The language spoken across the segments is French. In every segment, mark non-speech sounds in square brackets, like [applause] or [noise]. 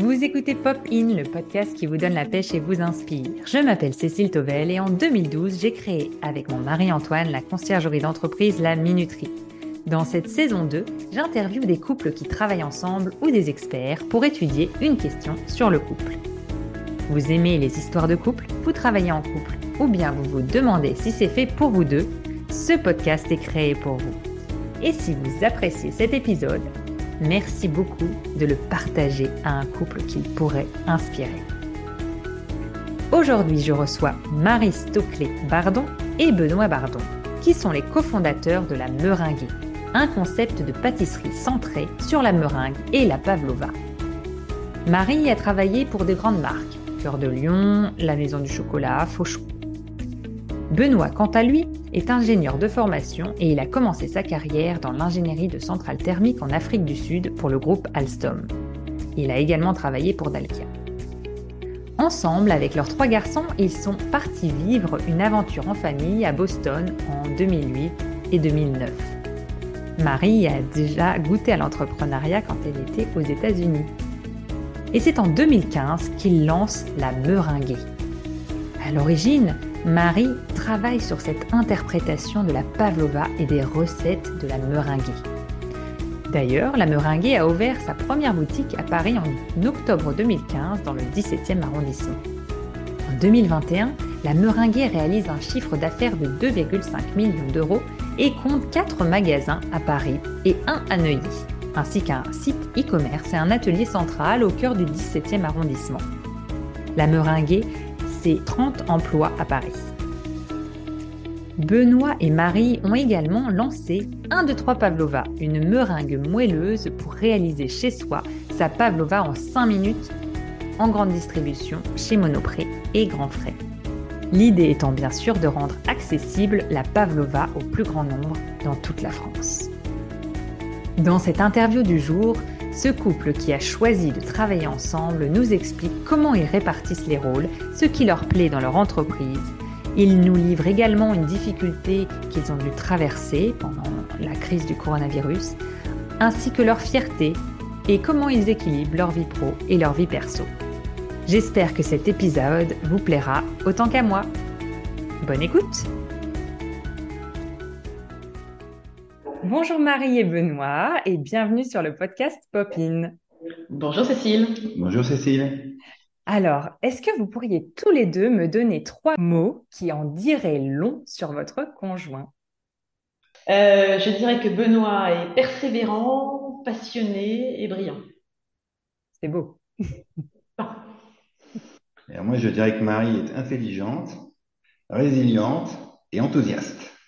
Vous écoutez Pop In, le podcast qui vous donne la pêche et vous inspire. Je m'appelle Cécile Tovel et en 2012, j'ai créé avec mon mari Antoine la conciergerie d'entreprise La Minuterie. Dans cette saison 2, j'interviewe des couples qui travaillent ensemble ou des experts pour étudier une question sur le couple. Vous aimez les histoires de couple Vous travaillez en couple Ou bien vous vous demandez si c'est fait pour vous deux Ce podcast est créé pour vous. Et si vous appréciez cet épisode, Merci beaucoup de le partager à un couple qu'il pourrait inspirer. Aujourd'hui, je reçois Marie Stoclet-Bardon et Benoît Bardon, qui sont les cofondateurs de la Meringuée, un concept de pâtisserie centré sur la meringue et la pavlova. Marie a travaillé pour des grandes marques, Cœur de Lion, La Maison du Chocolat, Fauchon. Benoît, quant à lui, est ingénieur de formation et il a commencé sa carrière dans l'ingénierie de centrales thermiques en Afrique du Sud pour le groupe Alstom. Il a également travaillé pour Dalkia. Ensemble, avec leurs trois garçons, ils sont partis vivre une aventure en famille à Boston en 2008 et 2009. Marie a déjà goûté à l'entrepreneuriat quand elle était aux États-Unis. Et c'est en 2015 qu'ils lancent la Meringuée. À l'origine, Marie travaille sur cette interprétation de la pavlova et des recettes de la meringuée. D'ailleurs, la meringuée a ouvert sa première boutique à Paris en octobre 2015 dans le 17e arrondissement. En 2021, la meringuée réalise un chiffre d'affaires de 2,5 millions d'euros et compte 4 magasins à Paris et un à Neuilly, ainsi qu'un site e-commerce et un atelier central au cœur du 17e arrondissement. La meringuée, c'est 30 emplois à Paris. Benoît et Marie ont également lancé 1, 2, 3 Pavlova, une meringue moelleuse pour réaliser chez soi sa Pavlova en 5 minutes en grande distribution chez Monopré et Grand Frais. L'idée étant bien sûr de rendre accessible la Pavlova au plus grand nombre dans toute la France. Dans cette interview du jour, ce couple qui a choisi de travailler ensemble nous explique comment ils répartissent les rôles, ce qui leur plaît dans leur entreprise ils nous livrent également une difficulté qu'ils ont dû traverser pendant la crise du coronavirus, ainsi que leur fierté et comment ils équilibrent leur vie pro et leur vie perso. J'espère que cet épisode vous plaira autant qu'à moi. Bonne écoute Bonjour Marie et Benoît et bienvenue sur le podcast Popin. Bonjour Cécile. Bonjour Cécile. Alors, est-ce que vous pourriez tous les deux me donner trois mots qui en diraient long sur votre conjoint? Euh, Je dirais que Benoît est persévérant, passionné et brillant. C'est beau. moi, je dirais que Marie est intelligente, résiliente et enthousiaste.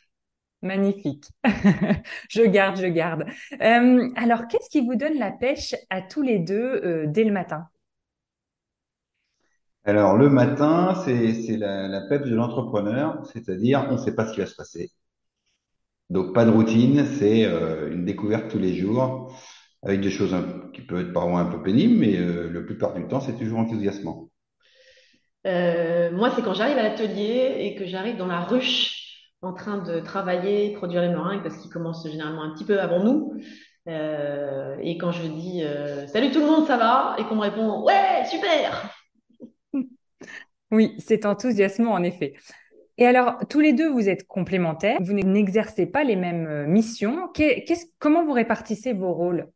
Magnifique. [laughs] je garde, je garde. Euh, alors, qu'est-ce qui vous donne la pêche à tous les deux euh, dès le matin? Alors, le matin, c'est la, la peps de l'entrepreneur, c'est-à-dire on ne sait pas ce qui va se passer. Donc, pas de routine, c'est euh, une découverte tous les jours, avec des choses qui peuvent être parfois un peu pénibles, mais euh, la plupart du temps, c'est toujours enthousiasmant. Euh, moi, c'est quand j'arrive à l'atelier et que j'arrive dans la ruche en train de travailler, produire les meringues, parce qu'ils commencent généralement un petit peu avant nous. et quand je dis Salut tout le monde, ça va? Et qu'on me répond Ouais, super oui, c'est enthousiasmant en effet. Et alors, tous les deux, vous êtes complémentaires, vous n'exercez pas les mêmes euh, missions. comment vous répartissez vos rôles?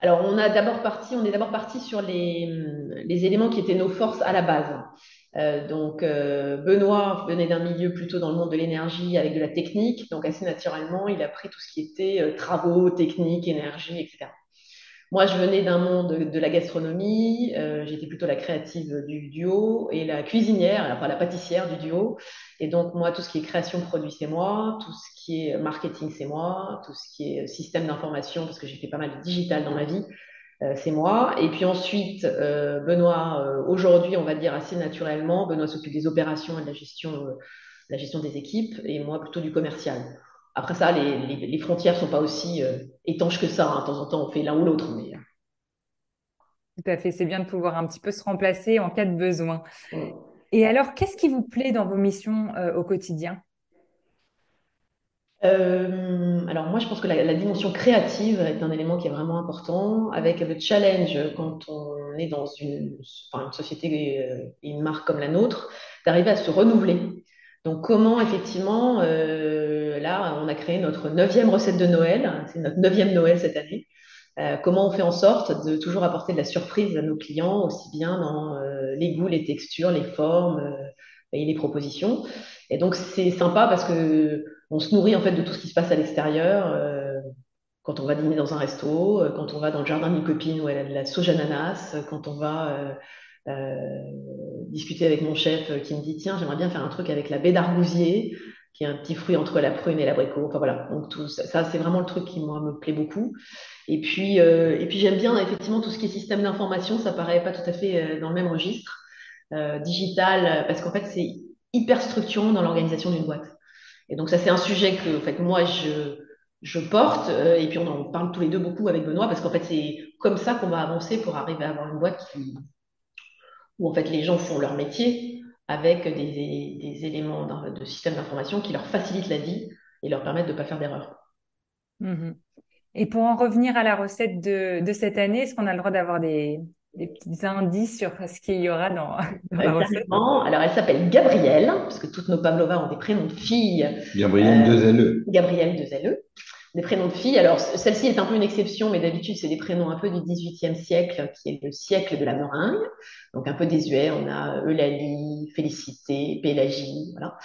Alors, on a d'abord parti, on est d'abord parti sur les, éléments qui étaient nos forces à la base. Euh, donc, euh, Benoît venait d'un milieu plutôt dans le monde de l'énergie avec de la technique, donc assez naturellement, il a pris tout ce qui était travaux, technique, énergie, etc. Moi, je venais d'un monde de, la gastronomie, euh, j'étais plutôt la créative du duo et la cuisinière, pas la pâtissière du duo. Et donc, moi, tout ce qui est création de produits, c'est moi, tout ce qui est marketing, c'est moi, tout ce qui est système d'information, parce que j'ai fait pas mal de digital dans ma vie, euh, c'est moi. Et puis ensuite, euh, Benoît, aujourd'hui, on va dire assez naturellement, Benoît s'occupe des opérations et de la gestion, la gestion des équipes, et moi plutôt du commercial. Après ça, les, frontières ne sont pas aussi euh, étanches que ça. Hein. De temps en temps, on fait l'un ou l'autre. Mais... Euh. Tout à fait. C'est bien de pouvoir un petit peu se remplacer en cas de besoin. Et alors, qu'est-ce qui vous plaît dans vos missions euh, au quotidien? Euh, alors moi, je pense que la, la dimension créative est un élément qui est vraiment important, avec le challenge quand on est dans une, enfin, une société euh, une marque comme la nôtre, d'arriver à se renouveler. Donc comment effectivement, euh, là, on a créé notre neuvième recette de Noël, c'est notre neuvième Noël cette année. Euh, comment on fait en sorte de toujours apporter de la surprise à nos clients, aussi bien dans euh, les goûts, les textures, les formes euh, et les propositions. Et donc c'est sympa parce que on se nourrit en fait de tout ce qui se passe à l'extérieur. euh, quand on va dîner dans un resto, euh, quand on va dans le jardin d'une copine où elle a de la sauge ananas, euh, quand on va discuter avec mon chef qui me dit tiens j'aimerais bien faire un truc avec la baie d'argousier qui est un petit fruit entre la prune et l'abricot. Enfin voilà, donc tout ça, ça, c'est vraiment le truc qui me plaît beaucoup. Et puis, et puis j'aime bien effectivement tout ce qui est système d'information, ça paraît pas tout à fait dans le même registre digital, parce qu'en fait c'est hyper structurant dans l'organisation d'une boîte. Et donc ça c'est un sujet que, en fait, moi je, je porte, euh, et puis on en parle tous les deux beaucoup avec Benoît, parce qu'en fait c'est comme ça qu'on va avancer pour arriver à avoir une boîte qui, où en fait les gens font leur métier avec des, des éléments de système d'information qui leur facilitent la vie et leur permettent de ne pas faire d'erreur. Mhm. Et pour en revenir à la recette de, de cette année, est-ce qu'on a le droit d'avoir des, des petits indices sur ce qu'il y aura dans, dans la recette? Alors, elle s'appelle Gabrielle, parce que toutes nos Pavlova ont des prénoms de filles. Gabriel Euh, 2LE. Gabrielle de Zelle, des prénoms de filles. Alors, celle-ci est un peu une exception, mais d'habitude, c'est des prénoms un peu du XVIIIe siècle, qui est le siècle de la meringue. Donc, un peu désuet. On a Eulalie, Félicité, Pélagie, voilà.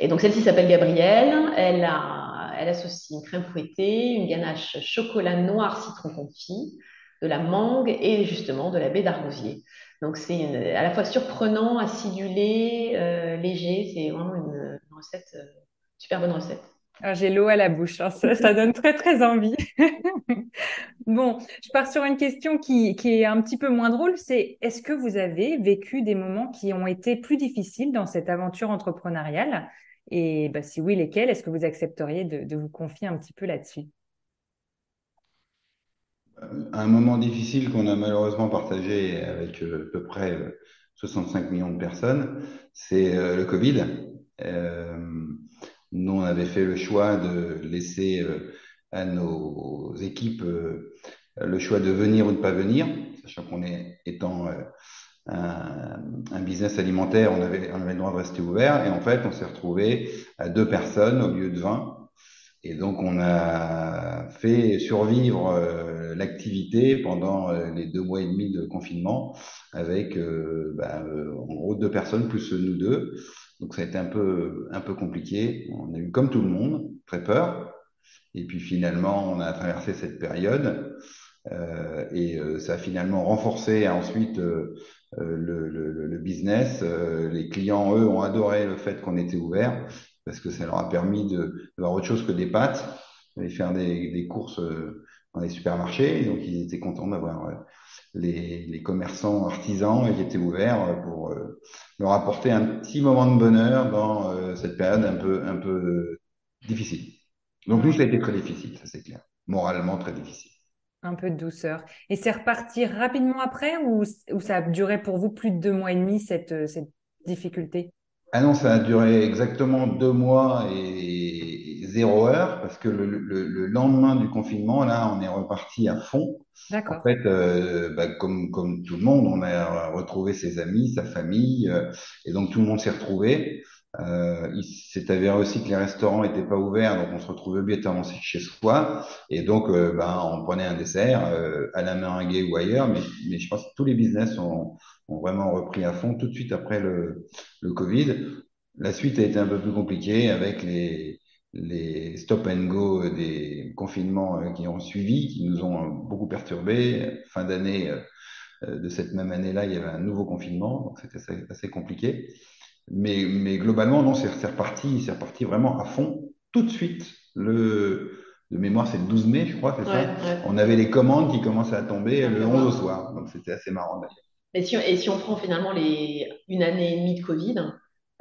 Et donc, celle-ci s'appelle Gabrielle. Elle a, elle associe une crème fouettée, une ganache chocolat noir citron confit, de la mangue et justement de la baie d'argousier. Donc, c'est une- à la fois surprenant, acidulé, euh, léger. C'est vraiment une, une recette, euh, super bonne recette. Alors, j'ai l'eau à la bouche, hein, ça, donne très très envie. [laughs] Bon, je pars sur une question qui, qui est un petit peu moins drôle, c'est est-ce que vous avez vécu des moments qui ont été plus difficiles dans cette aventure entrepreneuriale? Et bah, si oui, lesquels? Est-ce que vous accepteriez de, de vous confier un petit peu là-dessus? Un moment difficile qu'on a malheureusement partagé avec euh, à peu près euh, 65 millions de personnes, c'est euh, le Covid. Euh, nous, on avait fait le choix de laisser euh, à nos équipes euh, le choix de venir ou de pas venir, sachant qu'on est étant euh, un, un business alimentaire, on avait, on avait le droit de rester ouvert. Et en fait, on s'est retrouvé à deux personnes au lieu de 20. Et donc, on a fait survivre euh, l'activité pendant euh, les deux mois et demi de confinement avec, euh, bah, en gros, deux personnes plus nous deux. Donc, ça a été un peu, un peu compliqué. On a eu, comme tout le monde, très peur. Et puis, finalement, on a traversé cette période. Et ça a finalement renforcé ensuite le, le, le business. Les clients, eux, ont adoré le fait qu'on était ouvert parce que ça leur a permis de, de autre chose que des pâtes, d'aller faire des, courses euh, dans les supermarchés. Donc, ils étaient contents d'avoir euh, les, commerçants artisans qui étaient ouverts pour euh, leur apporter un petit moment de bonheur dans cette période un peu, difficile. Donc, nous, ça a été très difficile, ça c'est clair. Moralement, très difficile. Un peu de douceur. Et c'est reparti rapidement après ou, ça a duré pour vous plus de deux mois et demi, cette difficulté? Ah non, ça a duré exactement deux mois et zéro heure parce que le, le, le lendemain du confinement, là, on est reparti à fond. En D'accord. fait, euh, bah, comme, comme tout le monde, on a retrouvé ses amis, sa famille, euh, et donc tout le monde s'est retrouvé. Euh, il s'est avéré aussi que les restaurants étaient pas ouverts, donc on se retrouvait obligatoirement chez soi, et donc euh, bah, on prenait un dessert euh, à la meringuée ou ailleurs, mais, mais je pense que tous les business ont, ont vraiment repris à fond tout de suite après le, le Covid. La suite a été un peu plus compliquée avec les, les stop and go des confinements euh, qui ont suivi, qui nous ont beaucoup perturbés. Fin d'année euh, de cette même année-là, il y avait un nouveau confinement, donc c'était assez, assez compliqué. Mais, mais globalement, non, c'est reparti, c'est reparti vraiment à fond, tout de suite. Le, de mémoire, c'est le 12 mai, je crois, c'est Ouais, ça? ouais. On avait les commandes qui commençaient à tomber le Simplement. 11 au soir, donc c'était assez marrant d'ailleurs. Et si, on- et si on prend finalement les, une année et demie de Covid,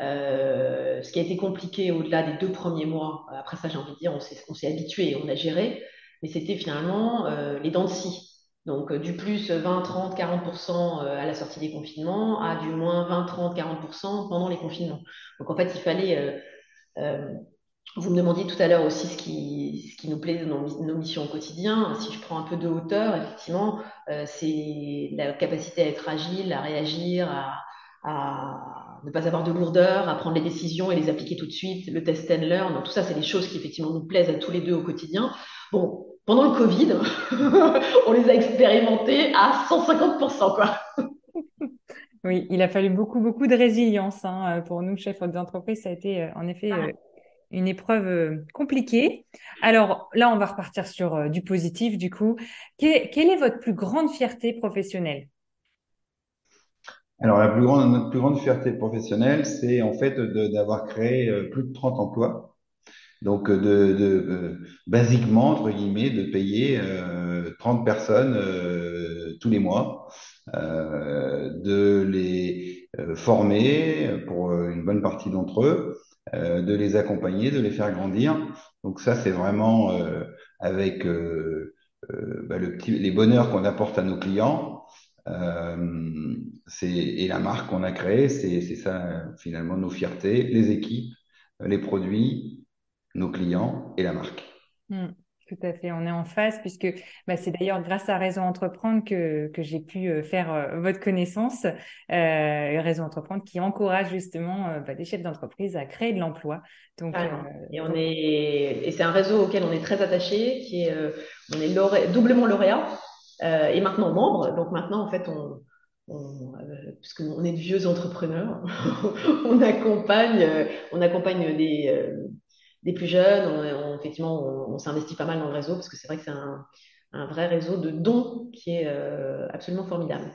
euh, ce qui a été compliqué au-delà des deux premiers mois, après ça j'ai envie de dire, on s'est, habitué, on a géré, mais c'était finalement euh, les dents de scie. Donc euh, du plus 20, 30, 40% à la sortie des confinements à du moins 20, 30, 40% pendant les confinements. Donc en fait il fallait vous me demandiez tout à l'heure aussi ce qui, ce qui nous plaît dans nos missions au quotidien. Si je prends un peu de hauteur, effectivement, euh, c'est la capacité à être agile, à réagir, à, à, ne pas avoir de lourdeur, à prendre les décisions et les appliquer tout de suite, le test and learn. tout ça, c'est des choses qui effectivement nous plaisent à tous les deux au quotidien. Bon, pendant le Covid, [laughs] on les a expérimentés à 150%, quoi. [laughs] Oui, il a fallu beaucoup, beaucoup de résilience hein, pour nous, chefs d'entreprise. Ça a été euh, en effet ah. Une épreuve euh, compliquée. Alors là, on va repartir sur euh, du positif, du coup. quelle est votre plus grande fierté professionnelle? Alors, la plus grande, notre plus grande fierté professionnelle, c'est en fait d'avoir créé euh, plus de 30 emplois. Donc, de, basiquement, entre guillemets, de payer 30 personnes tous les mois, de les former pour une bonne partie d'entre eux, de les accompagner, de les faire grandir. Donc ça, c'est vraiment euh, avec euh, bah, les bonheurs qu'on apporte à nos clients. c'est et la marque qu'on a créée, c'est ça finalement nos fiertés, les équipes, les produits, nos clients et la marque. Hmm. Tout à fait, on est en phase puisque bah, c'est d'ailleurs grâce à Réseau Entreprendre que, que j'ai pu euh, faire euh, votre connaissance. Euh, Réseau Entreprendre qui encourage justement euh, bah, des chefs d'entreprise à créer de l'emploi. Donc, et on est et c'est un réseau auquel on est très attaché, qui est on est doublement lauréat et maintenant membre. Donc maintenant en fait on on, puisqu'on est de vieux entrepreneurs, [laughs] on accompagne, on accompagne des, des plus jeunes. On, effectivement, on, s'investit pas mal dans le réseau parce que c'est vrai que c'est un, vrai réseau de dons qui est euh, absolument formidable.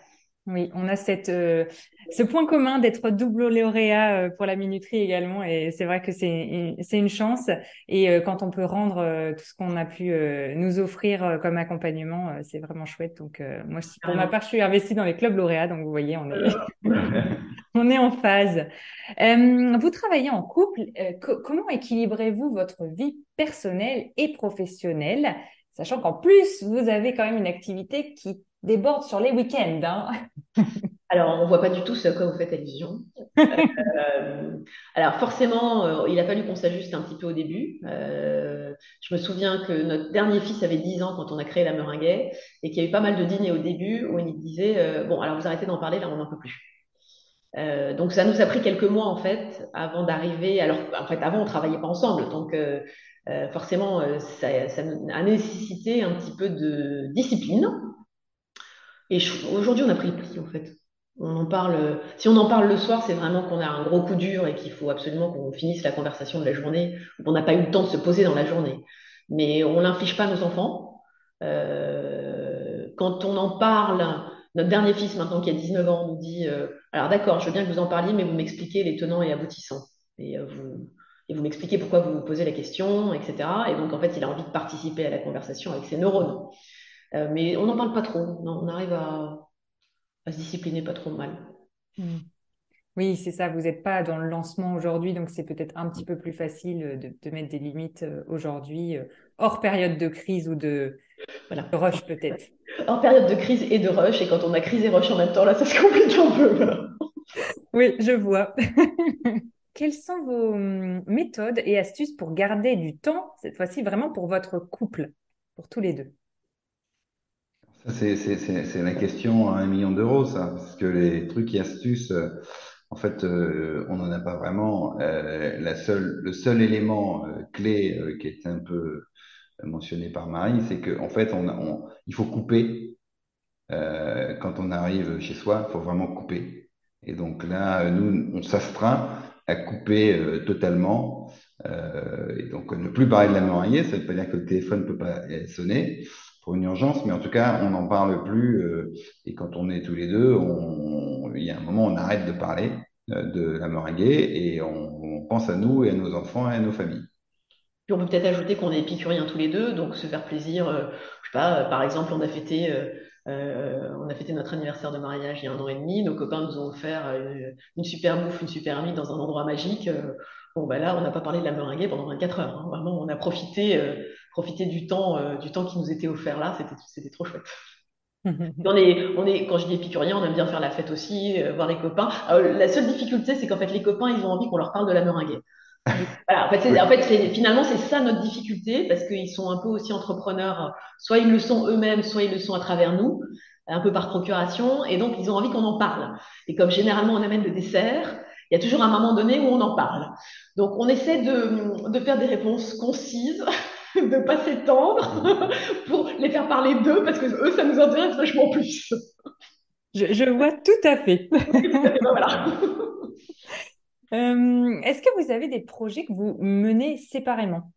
Oui, on a cette, euh, ce point commun d'être double lauréat euh, pour la minuterie également, et c'est vrai que c'est une chance. Et quand on peut rendre tout ce qu'on a pu nous offrir comme accompagnement, c'est vraiment chouette. Donc moi, pour ma part, je suis investie dans les clubs lauréats, donc vous voyez, on est, [laughs] on est en phase. vous travaillez en couple. comment équilibrez-vous votre vie personnelle et professionnelle, sachant qu'en plus vous avez quand même une activité qui déborde sur les week-ends. Hein? Alors, on ne voit pas du tout ce à quoi vous faites allusion. [laughs] Euh, alors, forcément, euh, il a fallu qu'on s'ajuste un petit peu au début. Euh, je me souviens que notre dernier fils avait 10 ans quand on a créé la Meringuet et qu'il y a eu pas mal de dîners au début où il disait Bon, alors vous arrêtez d'en parler, là, on n'en peut plus. donc, ça nous a pris quelques mois, en fait, avant d'arriver. Alors, en fait, avant, on ne travaillait pas ensemble. Donc, forcément, ça, ça a nécessité un petit peu de discipline et aujourd'hui, on a pris le pli, en fait. On en parle, si on en parle le soir, c'est vraiment qu'on a un gros coup dur et qu'il faut absolument qu'on finisse la conversation de la journée, ou qu'on n'a pas eu le temps de se poser dans la journée. Mais on l'inflige pas nos enfants. Euh, quand on en parle, notre dernier fils, maintenant qui a 19 ans, nous dit euh, Alors d'accord, je veux bien que vous en parliez, mais vous m'expliquez les tenants et aboutissants. Et, euh, vous, vous m'expliquez pourquoi vous vous posez la question, etc. Et donc, en fait, il a envie de participer à la conversation avec ses neurones. Euh, mais on n'en parle pas trop. on arrive à, se discipliner pas trop mal. Hmm. Oui, c'est ça. Vous n'êtes pas dans le lancement aujourd'hui, donc c'est peut-être un petit peu plus facile de, mettre des limites euh, aujourd'hui, euh, hors période de crise ou de, voilà. rush peut-être. [laughs] Hors période de crise et de rush, et quand on a crise et rush en même temps, là, ça se complique un peu. [laughs] oui, je vois. [laughs] Quelles sont vos hum, méthodes et astuces pour garder du temps, cette fois-ci vraiment pour votre couple, pour tous les deux? C'est la question à un million d'euros, ça, parce que les trucs et astuces, euh, en fait, euh, on n'en a pas vraiment. Euh, la seule, le seul élément clé qui est un peu mentionné par Marie, c'est qu'en en fait, on, on, il faut couper. quand on arrive chez soi, il faut vraiment couper. Et donc là, nous, on s'astreint à couper totalement. et donc, ne plus parler de la meringue, ça veut pas dire que le téléphone ne peut pas sonner une urgence, mais en tout cas, on n'en parle plus. Euh, et quand on est tous les deux, il y a un moment, on arrête de parler euh, de la meringue et on, pense à nous et à nos enfants et à nos familles. Puis on peut peut-être ajouter qu'on est épicuriens tous les deux, donc se faire plaisir. Euh, je sais pas, par exemple, on a fêté. on a fêté notre anniversaire de mariage il y a un an et demi. Nos copains nous ont offert une, super bouffe, une super nuit dans un endroit magique. Bon, ben là, on n'a pas parlé de la meringue pendant 24 heures. Hein. Vraiment, on a profité, profiter du temps, euh, du temps qui nous était offert là. C'était, trop chouette. [laughs] on est, on est, quand je dis épicurien, on aime bien faire la fête aussi, euh, voir les copains. la seule difficulté, c'est qu'en fait, les copains, ils ont envie qu'on leur parle de la meringue. [laughs] Voilà, en fait, en fait finalement, c'est ça notre difficulté, parce qu'ils sont un peu aussi entrepreneurs. Soit ils le sont eux-mêmes, soit ils le sont à travers nous, un peu par procuration, et donc ils ont envie qu'on en parle. Et comme généralement on amène le dessert, il y a toujours un moment donné où on en parle. Donc on essaie de, de faire des réponses concises, [laughs] de pas s'étendre [laughs] pour les faire parler d'eux, parce que eux, ça nous intéresse vachement plus. [laughs] Je, je vois tout à fait. voilà. Euh, est-ce que vous avez des projets que vous menez séparément?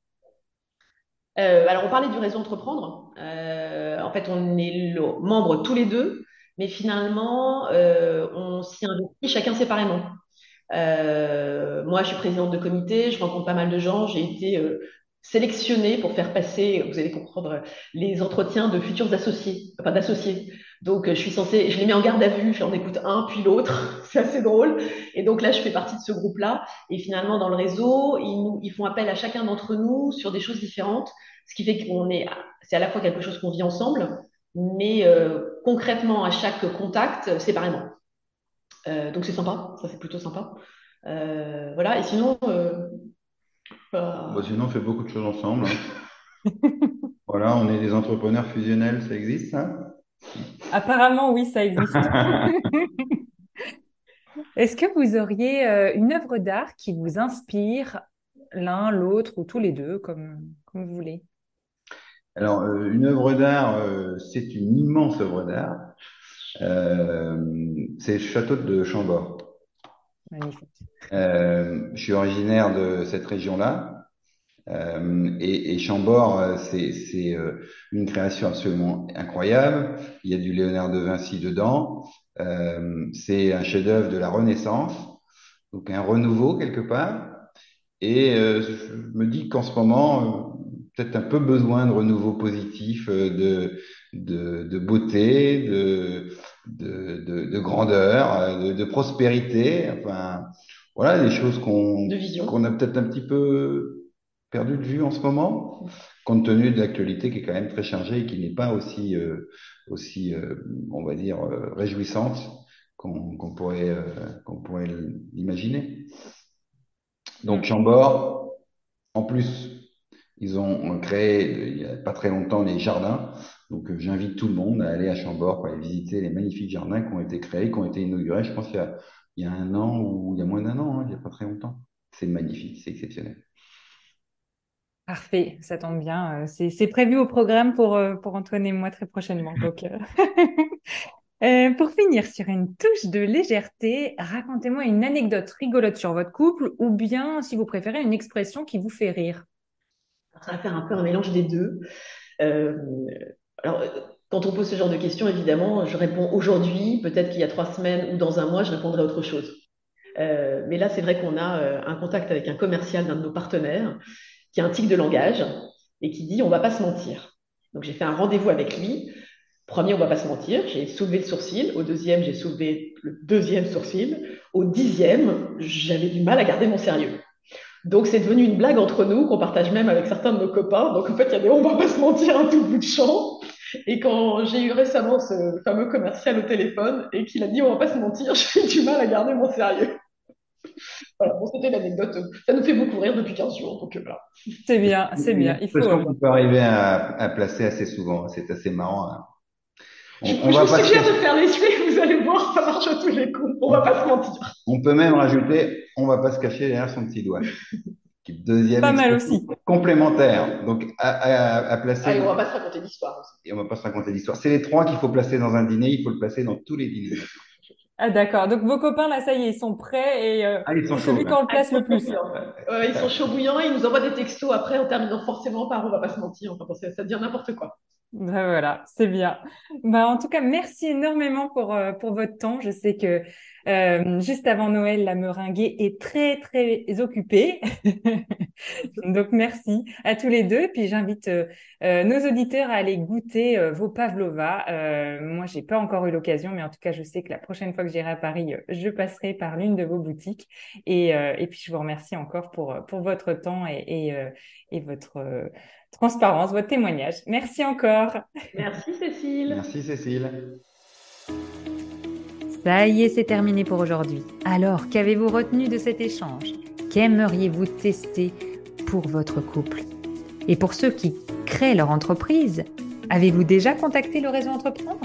Euh, alors, on parlait du réseau Entreprendre. Euh, en fait, on est membres tous les deux, mais finalement, on s'y investit chacun séparément. moi, je suis présidente de comité, je rencontre pas mal de gens. J'ai été sélectionnée pour faire passer, vous allez comprendre, les entretiens de futurs associés, enfin d'associés. Donc, je suis censée, je les mets en garde à vue, j'en écoute un, puis l'autre. [laughs] C'est assez drôle. Et donc là, je fais partie de ce groupe-là. Et finalement, dans le réseau, ils, nous, ils font appel à chacun d'entre nous sur des choses différentes. Ce qui fait qu'on est, c'est à la fois quelque chose qu'on vit ensemble, mais euh, concrètement, à chaque contact, séparément. Euh, donc, c'est sympa. Ça, c'est plutôt sympa. Euh, voilà. Et sinon, euh, bah, sinon, on fait beaucoup de choses ensemble. Hein. [laughs] voilà, on est des entrepreneurs fusionnels, ça existe, ça? Apparemment, oui, ça existe. [laughs] Est-ce que vous auriez euh, une œuvre d'art qui vous inspire l'un, l'autre ou tous les deux, comme, comme vous voulez? Alors, euh, une œuvre d'art, euh, c'est une immense œuvre d'art. c'est le château de Chambord. Magnifique. je suis originaire de cette région-là. Euh, et, Chambord, euh, c'est euh, une création absolument incroyable. Il y a du Léonard de Vinci dedans. Euh, c'est un chef-d'œuvre de la Renaissance, donc un renouveau quelque part. Et je me dis qu'en ce moment, peut-être un peu besoin de renouveau positif, de, de beauté, de, de, de grandeur, de, de, prospérité. Enfin, voilà, des choses qu'on qu'on a peut-être un petit peu perdu de vue en ce moment, compte tenu de l'actualité qui est quand même très chargée et qui n'est pas aussi, euh, aussi euh, on va dire, euh, réjouissante qu'on pourrait, qu'on pourrait l'imaginer. Donc Chambord, en plus, ils ont créé il n'y a pas très longtemps les jardins. Donc j'invite tout le monde à aller à Chambord pour aller visiter les magnifiques jardins qui ont été créés, qui ont été inaugurés, je pense il y a, il y a un an ou il y a moins d'un an, hein, il n'y a pas très longtemps. C'est magnifique, c'est exceptionnel. Parfait, ça tombe bien. Euh, c'est prévu au programme pour, euh, pour Antoine et moi très prochainement. Donc, [laughs] euh, pour finir sur une touche de légèreté, racontez-moi une anecdote rigolote sur votre couple ou bien, si vous préférez, une expression qui vous fait rire. Ça va faire un peu un mélange des deux. Alors, quand on pose ce genre de questions, évidemment, je réponds aujourd'hui, peut-être qu'il y a trois semaines ou dans un mois, je répondrai autre chose. mais là, c'est vrai qu'on a un contact avec un commercial d'un de nos partenaires qui a un tic de langage et qui dit on va pas se mentir. Donc j'ai fait un rendez-vous avec lui. Premier, on va pas se mentir, j'ai soulevé le sourcil. Au deuxième, j'ai soulevé le deuxième sourcil. Au dixième, j'avais du mal à garder mon sérieux. Donc c'est devenu une blague entre nous qu'on partage même avec certains de nos copains. Donc en fait, il y a des on va pas se mentir un tout bout de champ. Et quand j'ai eu récemment ce fameux commercial au téléphone et qu'il a dit on va pas se mentir, [laughs] j'ai du mal à garder mon sérieux. Voilà, bon, c'était l'anecdote. Ça nous fait beaucoup rire depuis 15 jours, donc euh, voilà. C'est bien, c'est bien. Il faut. qu'on peut arriver à, à, placer assez souvent. C'est assez marrant. Hein. On, je, on je vous suggère de faire les vous allez voir, ça marche à tous les coups. On va pas se mentir. On peut même rajouter, on va pas se cacher derrière son petit doigt. Deuxième pas mal aussi. complémentaire. Donc, à, à, à placer. Allez, on va pas se raconter d'histoire aussi. Et on va pas se raconter d'histoire. C'est les trois qu'il faut placer dans un dîner. Il faut le placer dans tous les dîners. Ah d'accord. Donc vos copains là, ça y est, ils sont prêts et euh, ah, ils sont celui qu'on place le plus. Euh, ils sont chauds bouillants, ils nous envoient des textos après en terminant forcément par on va pas se mentir, enfin, ça, ça devient n'importe quoi. Ben voilà, c'est bien. Ben, en tout cas, merci énormément pour, euh, pour votre temps. Je sais que euh, juste avant Noël, la meringuée est très, très occupée. [laughs] Donc, merci à tous les deux. Puis, j'invite euh, euh, nos auditeurs à aller goûter vos pavlova. moi, j'ai pas encore eu l'occasion, mais en tout cas, je sais que la prochaine fois que j'irai à Paris, je passerai par l'une de vos boutiques. Et, et puis, je vous remercie encore pour, pour votre temps et, et, et votre transparence, votre témoignage. Merci encore. Merci Cécile. Merci Cécile. Ça y est, c'est terminé pour aujourd'hui. Alors, qu'avez-vous retenu de cet échange? Qu'aimeriez-vous tester pour votre couple? Et pour ceux qui créent leur entreprise, avez-vous déjà contacté le réseau Entreprendre?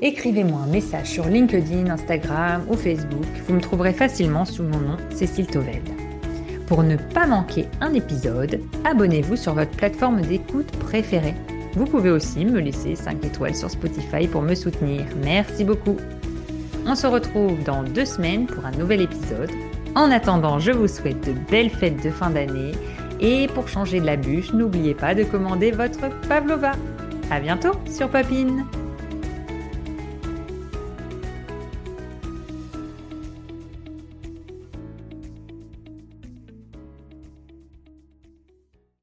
Écrivez-moi un message sur LinkedIn, Instagram ou Facebook. Vous me trouverez facilement sous mon nom, Cécile Tovel. Pour ne pas manquer un épisode, abonnez-vous sur votre plateforme d'écoute préférée. Vous pouvez aussi me laisser 5 étoiles sur Spotify pour me soutenir. Merci beaucoup. On se retrouve dans deux semaines pour un nouvel épisode. En attendant, je vous souhaite de belles fêtes de fin d'année. Et pour changer de la bûche, n'oubliez pas de commander votre pavlova. À bientôt sur Papine.